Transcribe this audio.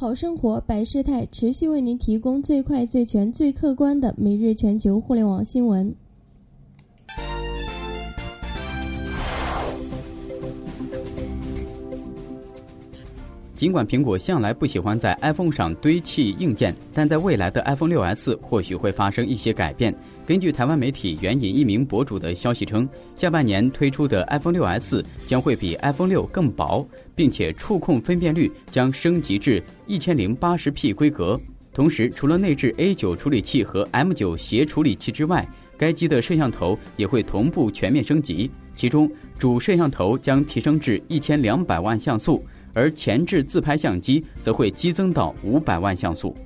好生活百事态持续为您提供最快、最全、最客观的每日全球互联网新闻。尽管苹果向来不喜欢在 iPhone 上堆砌硬件，但在未来的 iPhone 6s 或许会发生一些改变。根据台湾媒体援引一名博主的消息称，下半年推出的 iPhone 6s 将会比 iPhone 6更薄，并且触控分辨率将升级至 1080p 规格。同时，除了内置 A9 处理器和 M9 协处理器之外，该机的摄像头也会同步全面升级。其中，主摄像头将提升至1200万像素。而前置自拍相机则会激增到五百万像素。